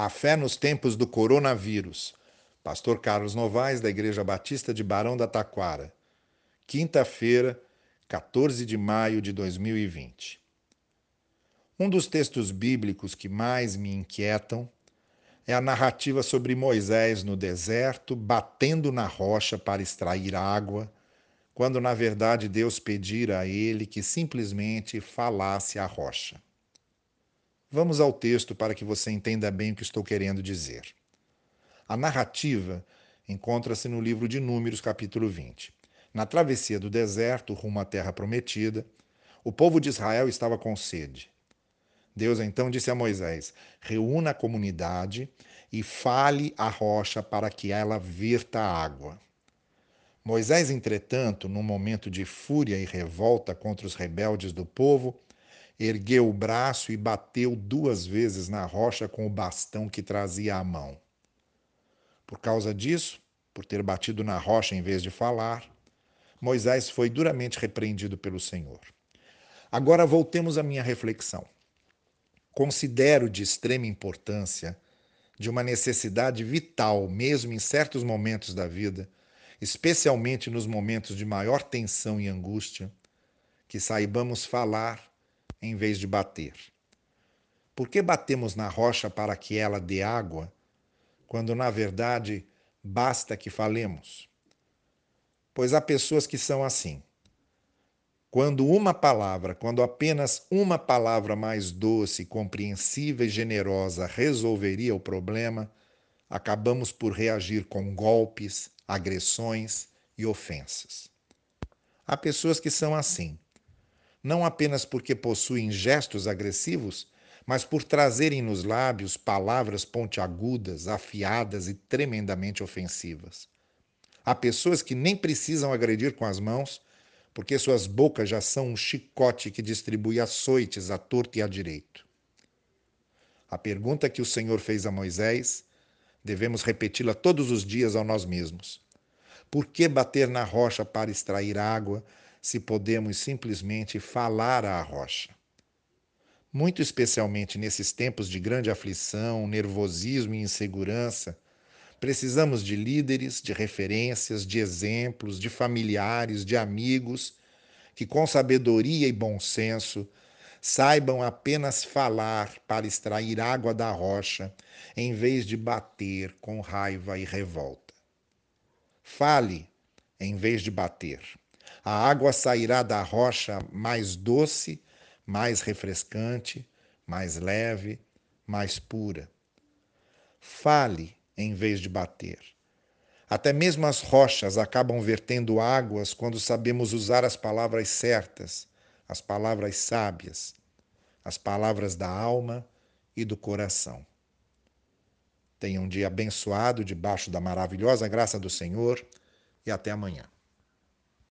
A fé nos tempos do coronavírus. Pastor Carlos Novaes, da Igreja Batista de Barão da Taquara. Quinta-feira, 14 de maio de 2020. Um dos textos bíblicos que mais me inquietam é a narrativa sobre Moisés no deserto, batendo na rocha para extrair água, quando na verdade Deus pedira a ele que simplesmente falasse à rocha. Vamos ao texto para que você entenda bem o que estou querendo dizer. A narrativa encontra-se no livro de Números, capítulo 20. Na travessia do deserto rumo à terra prometida, o povo de Israel estava com sede. Deus então disse a Moisés: Reúna a comunidade e fale à rocha para que ela virta água. Moisés, entretanto, num momento de fúria e revolta contra os rebeldes do povo, ergueu o braço e bateu duas vezes na rocha com o bastão que trazia à mão. Por causa disso, por ter batido na rocha em vez de falar, Moisés foi duramente repreendido pelo Senhor. Agora voltemos à minha reflexão. Considero de extrema importância, de uma necessidade vital, mesmo em certos momentos da vida, especialmente nos momentos de maior tensão e angústia, que saibamos falar em vez de bater? Por que batemos na rocha para que ela dê água, quando na verdade basta que falemos? Pois há pessoas que são assim. Quando uma palavra, quando apenas uma palavra mais doce, compreensível e generosa resolveria o problema, acabamos por reagir com golpes, agressões e ofensas. Há pessoas que são assim não apenas porque possuem gestos agressivos, mas por trazerem nos lábios palavras pontiagudas, afiadas e tremendamente ofensivas. Há pessoas que nem precisam agredir com as mãos, porque suas bocas já são um chicote que distribui açoites à torta e à direito. A pergunta que o Senhor fez a Moisés, devemos repeti-la todos os dias a nós mesmos. Por que bater na rocha para extrair água se podemos simplesmente falar à rocha. Muito especialmente nesses tempos de grande aflição, nervosismo e insegurança, precisamos de líderes, de referências, de exemplos, de familiares, de amigos que, com sabedoria e bom senso, saibam apenas falar para extrair água da rocha, em vez de bater com raiva e revolta. Fale em vez de bater. A água sairá da rocha mais doce, mais refrescante, mais leve, mais pura. Fale em vez de bater. Até mesmo as rochas acabam vertendo águas quando sabemos usar as palavras certas, as palavras sábias, as palavras da alma e do coração. Tenha um dia abençoado debaixo da maravilhosa graça do Senhor e até amanhã.